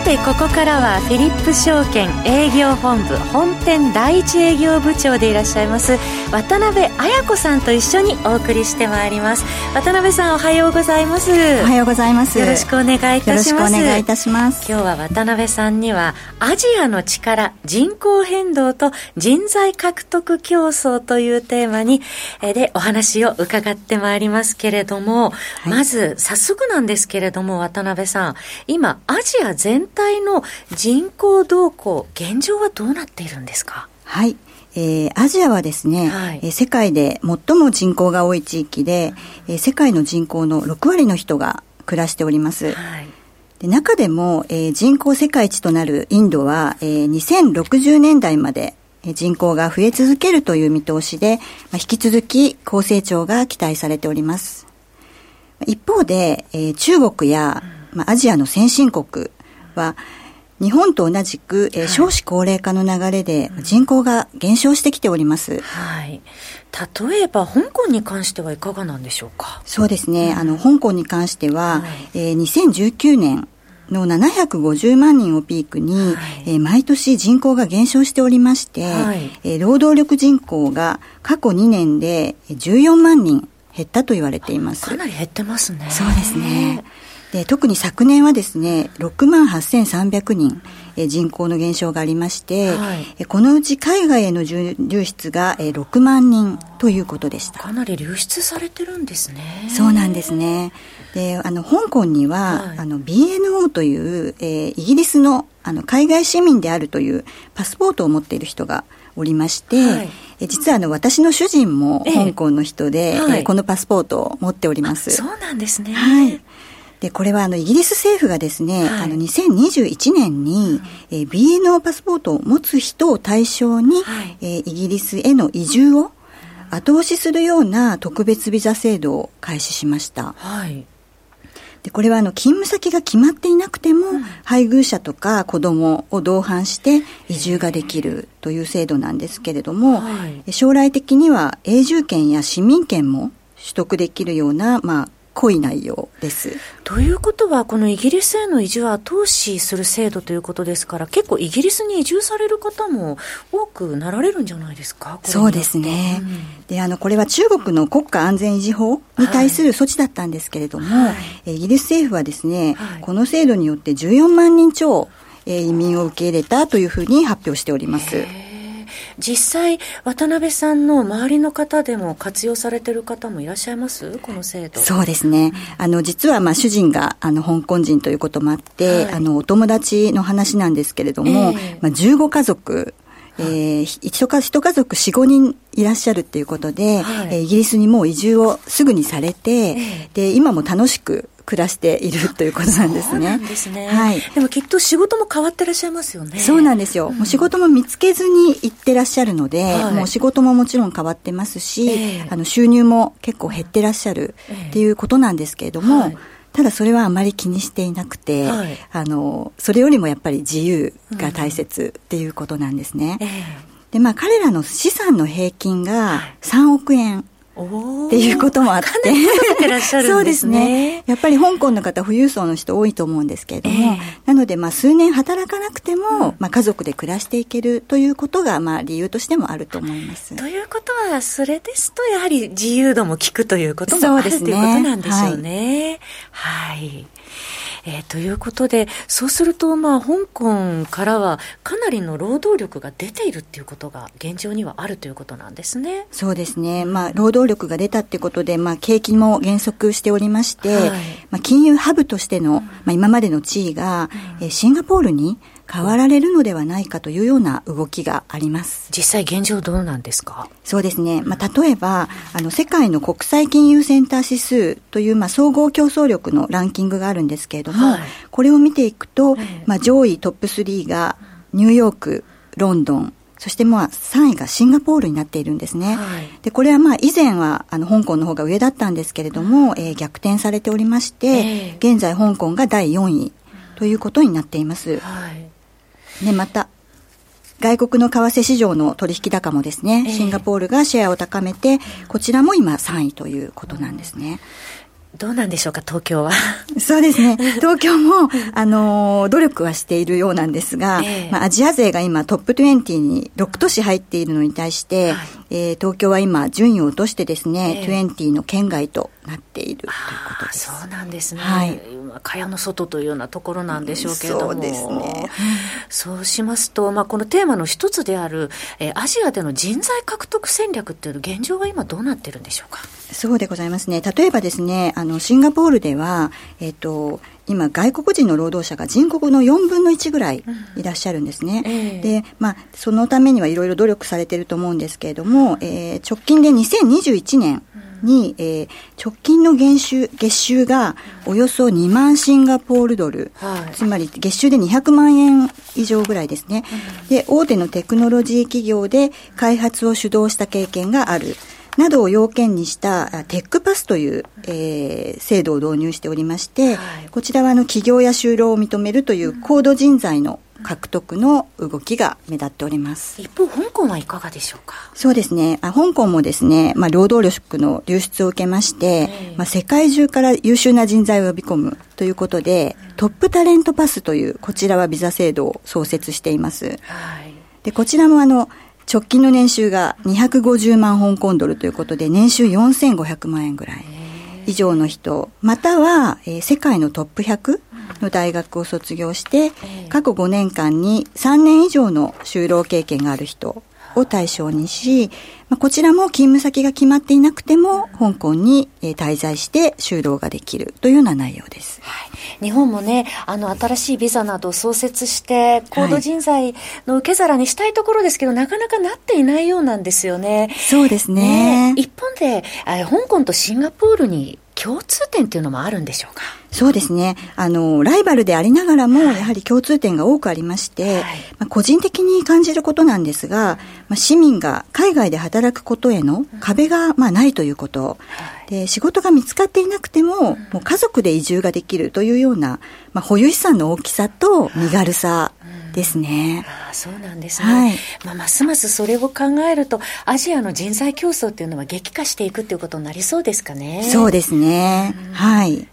さてここからはフィリップ証券営業本部本店第一営業部長でいらっしゃいます渡辺彩子さんと一緒にお送りしてまいります。渡辺さんおはようございます。おはようございます。よろしくお願いいたします。よろしくお願いいたします。今日は渡辺さんにはアジアの力人口変動と人材獲得競争というテーマにでお話を伺ってまいりますけれども、はい、まず早速なんですけれども渡辺さん今アジア全体の人口動向現状はどうなっているんですか？はい。えー、アジアはですね、はい、えー、世界で最も人口が多い地域で、えー、世界の人口の6割の人が暮らしております。はい、で中でも、えー、人口世界一となるインドは、えー、2060年代まで人口が増え続けるという見通しで、まあ、引き続き高成長が期待されております。一方で、えー、中国や、まあ、アジアの先進国は、日本と同じく、えー、少子高齢化の流れで人口が減少してきております。はい。例えば、香港に関してはいかがなんでしょうか？そうですね。あの、香港に関しては、はい、えー、2019年、の750万人をピークに、はい、えー、毎年人口が減少しておりまして、はい、えー、労働力人口が過去2年で14万人減ったと言われています。かなり減ってますね。そうですね。で特に昨年はですね6万8300人、え人口の減少がありまして、はい、このうち海外への流出が、え6万人ということでした。かなり流出されてるんですね。そうなんですね。であの香港には、はい、あの BNO という、えー、イギリスのあの海外市民であるというパスポートを持っている人がおりまして、はい、え実はあの私の主人も香港の人で、ええはい、このパスポートを持っております。そうなんですね。はいで、これはあの、イギリス政府がですね、はい、あの、2021年に、うん、えー、BNO パスポートを持つ人を対象に、はい、えー、イギリスへの移住を後押しするような特別ビザ制度を開始しました。はい。で、これはあの、勤務先が決まっていなくても、うん、配偶者とか子供を同伴して移住ができるという制度なんですけれども、はい、将来的には永住権や市民権も取得できるような、まあ、濃い内容です。ということは、このイギリスへの移住は後押しする制度ということですから、結構イギリスに移住される方も多くなられるんじゃないですか？そうですね。うん、で、あの、これは中国の国家安全維持法に対する措置だったんですけれども、はい、イギリス政府はですね、はい、この制度によって14万人超、えー、移民を受け入れたというふうに発表しております。実際、渡辺さんの周りの方でも活用されてる方もいらっしゃいます？この制度。そうですね。あの、実は、まあ、主人が、あの、香港人ということもあって、はい、あの、お友達の話なんですけれども、えー、まあ、15家族、えー、一家一家族4、5人いらっしゃるっていうことで、はい、えー、イギリスにもう移住をすぐにされて、えー、で、今も楽しく暮らしているということなんですね。ですね。はい。でもきっと仕事も変わってらっしゃいますよね。そうなんですよ。うん、もう仕事も見つけずに行ってらっしゃるので、はい、もう仕事ももちろん変わってますし、えー、あの収入も結構減ってらっしゃるっていうことなんですけれども、はいただそれはあまり気にしていなくて、はい、あのそれよりもやっぱり自由が大切っていうことなんですね。うんえー、でまあ彼らの資産の平均が3億円っていうこともあって。そうですね。やっぱり香港の方、富裕層の人多いと思うんですけれども、えー、なので、まあ、数年働かなくても、うん、まあ、家族で暮らしていけるということが、まあ、理由としてもあると思います。ということは、それですと、やはり自由度も効くということもある、ね、ということなんでしょうね。はい、はいえー、ということで、そうすると、まあ、香港からはかなりの労働力が出ているっていうことが現状にはあるということなんですね。そうですね。まあ、労働力が出たってことで、まあ、景気も減速しておりまして、はい、まあ、金融ハブとしての、まあ、今までの地位が、うん、えシンガポールに変わられるのではないかというような動きがあります。実際現状どうなんですか？そうですね。まあ、例えば、あの、世界の国際金融センター指数という、まあ、総合競争力のランキングがあるんですけれども、はい、これを見ていくと、まあ、上位トップ3がニューヨーク、ロンドン、そしてまあ3位がシンガポールになっているんですね。はい、で、これはまあ以前はあの香港の方が上だったんですけれども、えー、逆転されておりまして、えー、現在香港が第4位ということになっています。はい、ね、また、外国の為替市場の取引高もですね、シンガポールがシェアを高めて、こちらも今3位ということなんですね。どうなんでしょうか、東京は。そうですね。東京も、あの、努力はしているようなんですが、えー、まあ、アジア勢が今トップ20に6都市入っているのに対して、はい、えー、東京は今順位を落としてですね、えー、20の県外となっているということです。そうなんですね。はい。蚊帳の外というようなところなんでしょうけれども。そうですね。そうしますと、まあ、このテーマの一つである、えー、アジアでの人材獲得戦略っていうの現状は今どうなってるんでしょうか？そうでございますね。例えばですね、あの、シンガポールでは、えっ、ー、と、今、外国人の労働者が人口の4分の1ぐらいいらっしゃるんですね。うんえー、で、まあ、そのためにはいろいろ努力されていると思うんですけれども、えー、直近で2021年に、えー、直近の減収月収がおよそ2万シンガポールドル、はい、つまり月収で200万円以上ぐらいですね。うん、で、大手のテクノロジー企業で開発を主導した経験がある。などを要件にしたテックパスという、えー、制度を導入しておりまして、はい、こちらはあの企業や就労を認めるという高度人材の獲得の動きが目立っております。一方、香港はいかがでしょうか？そうですね、あ香港もですね、まあ、労働力の流出を受けまして、まあ、世界中から優秀な人材を呼び込むということで、トップタレントパスという、こちらはビザ制度を創設しています。はい、でこちらもあの直近の年収が250万香港ドルということで、年収4500万円ぐらい。以上の人、または、えー、世界のトップ100の大学を卒業して、過去5年間に3年以上の就労経験がある人を対象にし、まあ、こちらも勤務先が決まっていなくても、香港に滞在して就労ができるというような内容です。はい、日本もね、あの、新しいビザなどを創設して、高度人材の受け皿にしたいところですけど、はい、なかなかなっていないようなんですよね。そうですね。ね一方で、香港とシンガポールに共通点っていうのもあるんでしょうか？そうですね。あの、ライバルでありながらも、やはり共通点が多くありまして、はい、まあ、個人的に感じることなんですが、まあ、市民が海外で働くことへの壁が、まあ、ないということ、で、仕事が見つかっていなくても、もう家族で移住ができるというような、まあ、保有資産の大きさと身軽さですね。あそうなんですね。はい、まあ、ますますそれを考えると、アジアの人材競争っていうのは激化していくっていうことになりそうですかね。そうですね。はい。はい。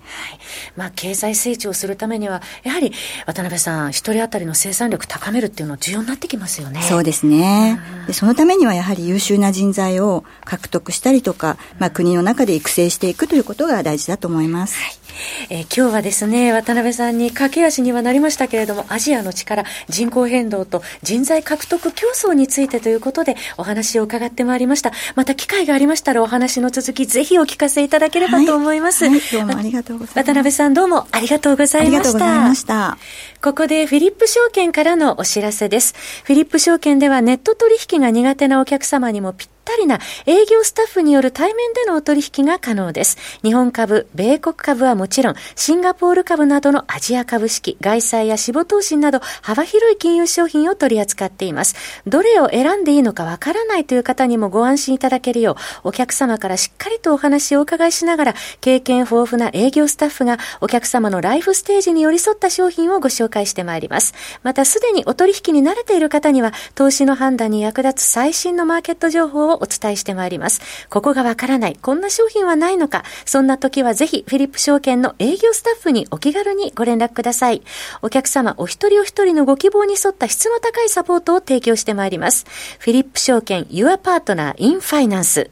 まあ、経済成長するためには、やはり渡辺さん、一人当たりの生産力高めるっていうのは重要になってきますよね。そうですね。でそのためにはやはり優秀な人材を獲得したりとか、まあ、国の中で育成していくということが大事だと思います。はいえー、今日はですね、渡辺さんに駆け足にはなりましたけれども、アジアの力、人口変動と人材獲得競争についてということでお話を伺ってまいりました。また機会がありましたらお話の続き、ぜひお聞かせいただければと思います。はい、はい、どうもありがとうございます。渡辺さんどうもありがとうございました。した。ここでフィリップ証券からのお知らせです。フィリップ証券ではネット取引が苦手なお客様にもぴったりな営業スタッフによる対面でのお取引が可能です。日本株、米国株はもちろん、シンガポール株などのアジア株式、外債や死亡投資など幅広い金融商品を取り扱っています。どれを選んでいいのかわからないという方にもご安心いただけるよう、お客様からしっかりとお話をお伺いしながら、経験豊富な営業スタッフがお客様のライフステージに寄り添った商品をご紹介してまいります。またすでにお取引に慣れている方には、投資の判断に役立つ最新のマーケット情報をお伝えしてまいります。ここがわからない、こんな商品はないのか、そんな時はぜひフィリップ証券の営業スタッフにお気軽にご連絡ください。お客様お一人お一人のご希望に沿った質の高いサポートを提供してまいります。フィリップ証券 Your Partner in Finance。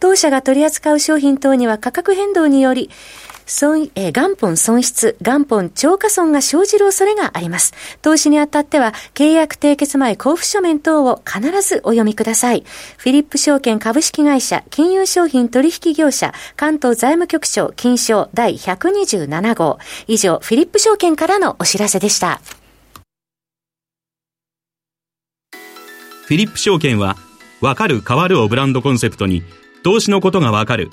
当社が取り扱う商品等には価格変動により、損、えー、元本損失、元本超過損が生じる恐れがあります。投資にあたっては、契約締結前交付書面等を必ずお読みください。フィリップ証券株式会社、金融商品取引業者、関東財務局長、金賞第127号。以上、フィリップ証券からのお知らせでした。フィリップ証券は、わかる変わるをブランドコンセプトに、投資のことがわかる、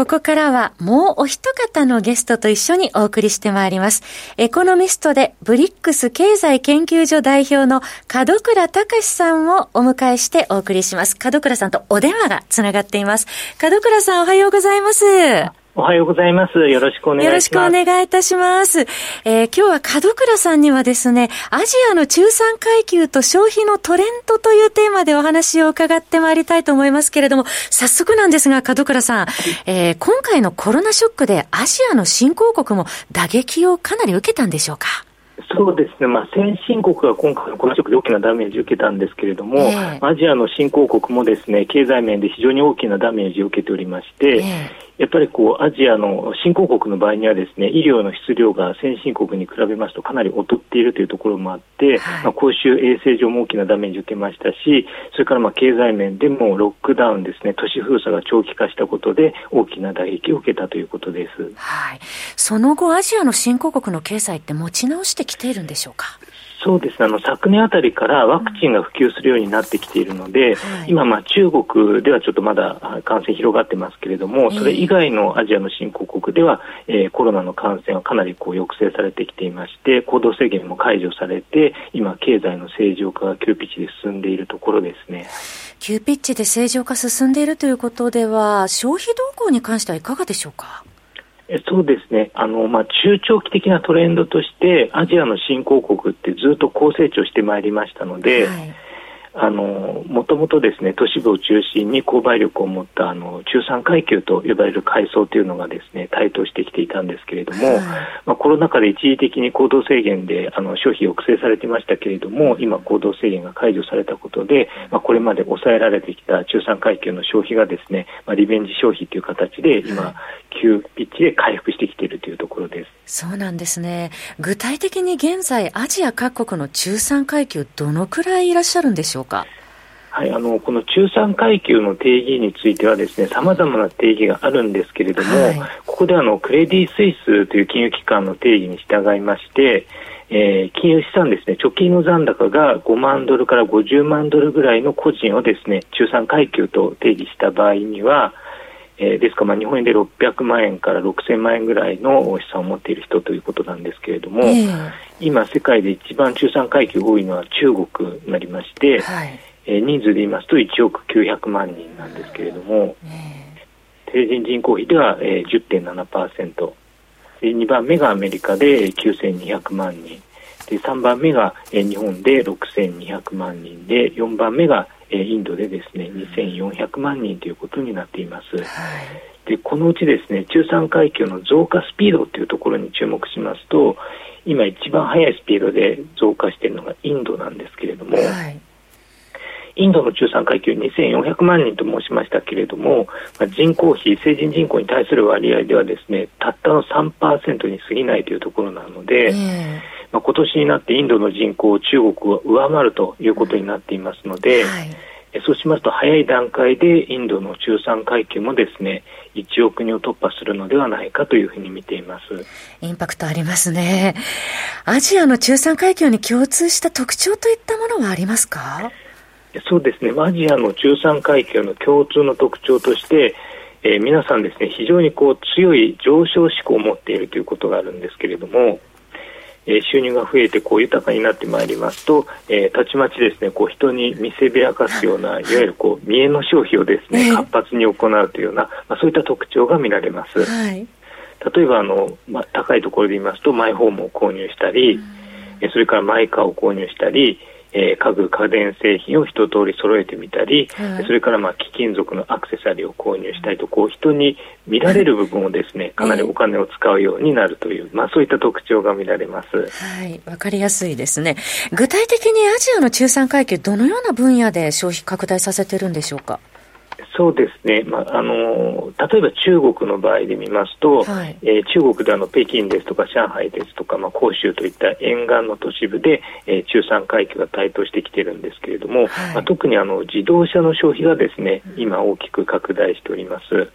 ここからはもうお一方のゲストと一緒にお送りしてまいります。エコノミストでブリックス経済研究所代表の門倉隆さんをお迎えしてお送りします。門倉さんとお電話がつながっています。門倉さんおはようございます。おはようございます。よろしくお願いします。よろしくお願いいたします。えー、今日は門倉さんにはですね、アジアの中産階級と消費のトレンドというテーマでお話を伺ってまいりたいと思いますけれども、早速なんですが、門倉さん、えー、今回のコロナショックでアジアの新興国も打撃をかなり受けたんでしょうか？そうですね、まあ、先進国が今回のコロナショックで大きなダメージを受けたんですけれども、えー、アジアの新興国もですね経済面で非常に大きなダメージを受けておりまして、えーやっぱりこうアジアの新興国の場合にはですね医療の質量が先進国に比べますとかなり劣っているというところもあって、はい、まあ、公衆衛生上も大きなダメージを受けましたしそれからまあ経済面でもロックダウンですね都市封鎖が長期化したことで大きな打撃を受けたということです、はい、その後アジアの新興国の経済って持ち直してきているんでしょうか？そうですねあの昨年あたりからワクチンが普及するようになってきているので、はい、今、まあ、中国ではちょっとまだ感染広がってますけれども、それ以外のアジアの新興国では、えー、コロナの感染はかなりこう抑制されてきていまして、行動制限も解除されて、今、経済の正常化が急ピッチで進んでいるところですね。急ピッチで正常化進んでいるということでは、消費動向に関してはいかがでしょうか？そうですね。あの、まあ、中長期的なトレンドとしてアジアの新興国ってずっと高成長してまいりましたので、はい。もともとですね都市部を中心に購買力を持ったあの中産階級と呼ばれる階層というのがですね台頭してきていたんですけれども、はい、まあ、コロナ禍で一時的に行動制限であの消費抑制されていましたけれども今、行動制限が解除されたことで、まあ、これまで抑えられてきた中産階級の消費がですね、まあ、リベンジ消費という形で今、急ピッチで回復してきているというところです。そうなんですね。具体的に現在アジア各国の中産階級どのくらいいらっしゃるんでしょうか？はい、あのこの中産階級の定義についてはですね様々な定義があるんですけれども、はい、ここであのクレディ・スイスという金融機関の定義に従いまして、えー、金融資産ですね貯金の残高が5万ドルから50万ドルぐらいの個人をですね中産階級と定義した場合には、えー、ですからまあ日本円で600万円から6000万円ぐらいの資産を持っている人ということなんですけれども、えー、今世界で一番中産階級多いのは中国になりまして、はい。えー、人数で言いますと1億900万人なんですけれども、成人人口比では、えー、10.7%で2番目がアメリカで9200万人。で3番目が、えー、日本で6200万人。で4番目が、えー、インドでですね2400万人ということになっています。はい。でこのうちですね中産階級の増加スピードというところに注目しますと今一番速いスピードで増加しているのがインドなんですけれども、はい。インドの中産階級2400万人と申しましたけれども、まあ、人口比、成人人口に対する割合ではですねたったの3%に過ぎないというところなので、まあ、今年になってインドの人口を中国は上回るということになっていますので、はい、そうしますと早い段階でインドの中産階級もですね1億人を突破するのではないかというふうに見ています。インパクトありますね。アジアの中産階級に共通した特徴といったものはありますか？そうですね、アジアの中産階級の共通の特徴として、えー、皆さんですね、非常にこう強い上昇志向を持っているということがあるんですけれども、えー、収入が増えてこう豊かになってまいりますと、えー、たちまちですねこう人に見せびらかすようない。わゆるこう見栄の消費をですね活発に行うというような、まあ、そういった特徴が見られます。はい、例えばあの、まあ、高いところで言いますとマイホームを購入したり、うん、それからマイカーを購入したりえー、家具家電製品を一通り揃えてみたり、はい、それからまあ貴金属のアクセサリーを購入したいとこう人に見られる部分をですねかなりお金を使うようになるという、まあ、そういった特徴が見られます。はい。わかりやすいですね。具体的にアジアの中産階級どのような分野で消費拡大させてるんでしょうか？そうですね、まあ、あの例えば中国の場合で見ますと、はい、えー、中国であの北京ですとか上海ですとか、まあ、広州といった沿岸の都市部で、えー、中産階級が台頭してきているんですけれども、はい、まあ、特にあの自動車の消費がですね今、大きく拡大しております。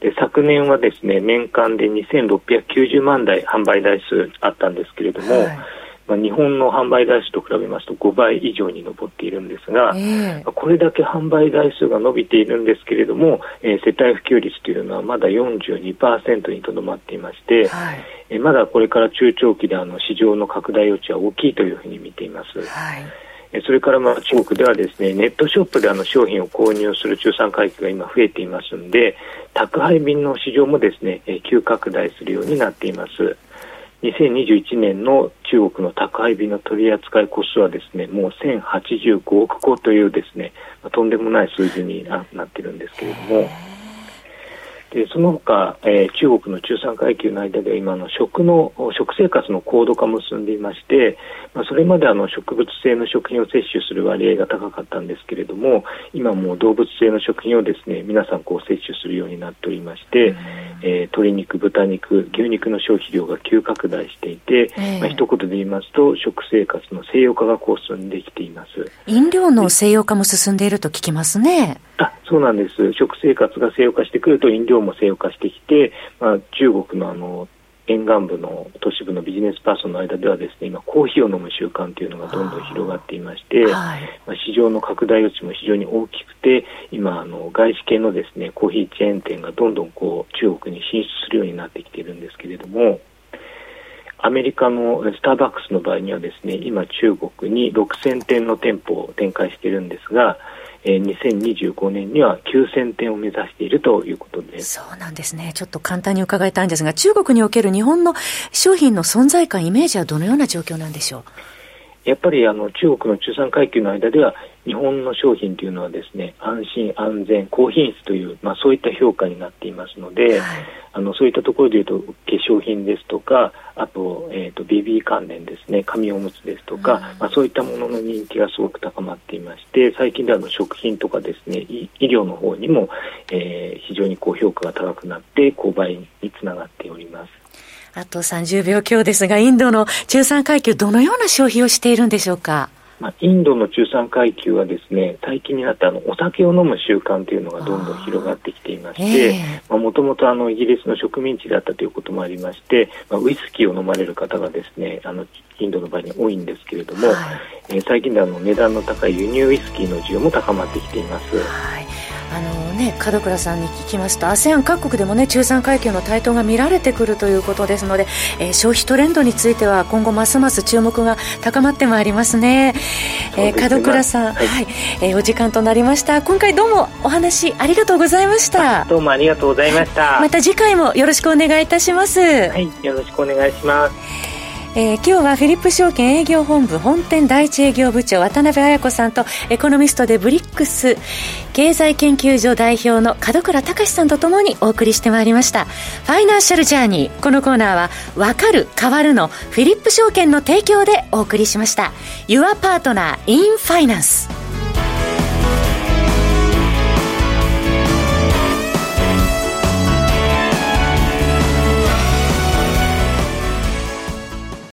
で昨年はですね年間で2690万台販売台数あったんですけれども、はいまあ、日本の販売台数と比べますと5倍以上に上っているんですが、えー、これだけ販売台数が伸びているんですけれども、えー、世帯普及率というのはまだ42%にとどまっていまして、はい、えー、まだこれから中長期であの市場の拡大余地は大きいというふうに見ています。はいそれからまあ中国ではですねネットショップであの商品を購入する中産階級が今増えていますので宅配便の市場もですね急拡大するようになっています。2021年の中国の宅配便の取り扱い個数はですねもう1085億個というですね、とんでもない数字になっているんですけれども。でその他、えー、中国の中産階級の間では今の食の食生活の高度化も進んでいまして、まあ、それまであの植物性の食品を摂取する割合が高かったんですけれども今もう動物性の食品をですね皆さんこう摂取するようになっておりまして、えー、鶏肉、豚肉、牛肉の消費量が急拡大していて、まあ一言で言いますと食生活の西洋化がこう進んできています。飲料の西洋化も進んでいると聞きますね。あそうなんです。食生活が西洋化してくると飲料も西洋化してきて、まあ、中国のあの沿岸部の都市部のビジネスパーソンの間ではですね今コーヒーを飲む習慣というのがどんどん広がっていまして、はい、まあ、市場の拡大余地も非常に大きくて今あの外資系のですねコーヒーチェーン店がどんどんこう中国に進出するようになってきているんですけれどもアメリカのスターバックスの場合にはですね今中国に6000店の店舗を展開しているんですがえー、2025年には9000点を目指しているということですそうなんですね、ちょっと簡単に伺いたいんですが、中国における日本の商品の存在感、イメージはどのような状況なんでしょう？やっぱりあの中国の中産階級の間では日本の商品というのはですね安心安全高品質という、まあ、そういった評価になっていますので、はい、あのそういったところでいうと化粧品ですとかあと,、えーと、BB 関連ですね紙おむつですとか、まあ、そういったものの人気がすごく高まっていまして最近ではの食品とかですね医療の方にも、えー、非常に高評価が高くなって購買につながっております。あと30秒強ですが、インドの中産階級、どのような消費をしているんでしょうか？まあ、インドの中産階級はですね最近になってあのお酒を飲む習慣というのがどんどん広がってきていましてもともとイギリスの植民地だったということもありまして、まあ、ウイスキーを飲まれる方がですねあのインドの場合に多いんですけれども、はい、えー、最近ではあの値段の高い輸入ウイスキーの需要も高まってきています。はい。あのね、門倉さんに聞きますと ASEAN 各国でも、ね、中産階級の台頭が見られてくるということですので、えー、消費トレンドについては今後ますます注目が高まってまいりますね、ねえー、門倉さん、はい、はい、えー、お時間となりました。今回どうもお話ありがとうございました。どうもありがとうございました。また次回もよろしくお願いいたします。はいよろしくお願いしますえー、今日はフィリップ証券営業本部本店第一営業部長渡辺彩子さんとエコノミストでブリックス経済研究所代表の門倉隆さんとともにお送りしてまいりました。ファイナンシャルジャーニー。このコーナーはわかる変わるのフィリップ証券の提供でお送りしました。Your Partner in Finance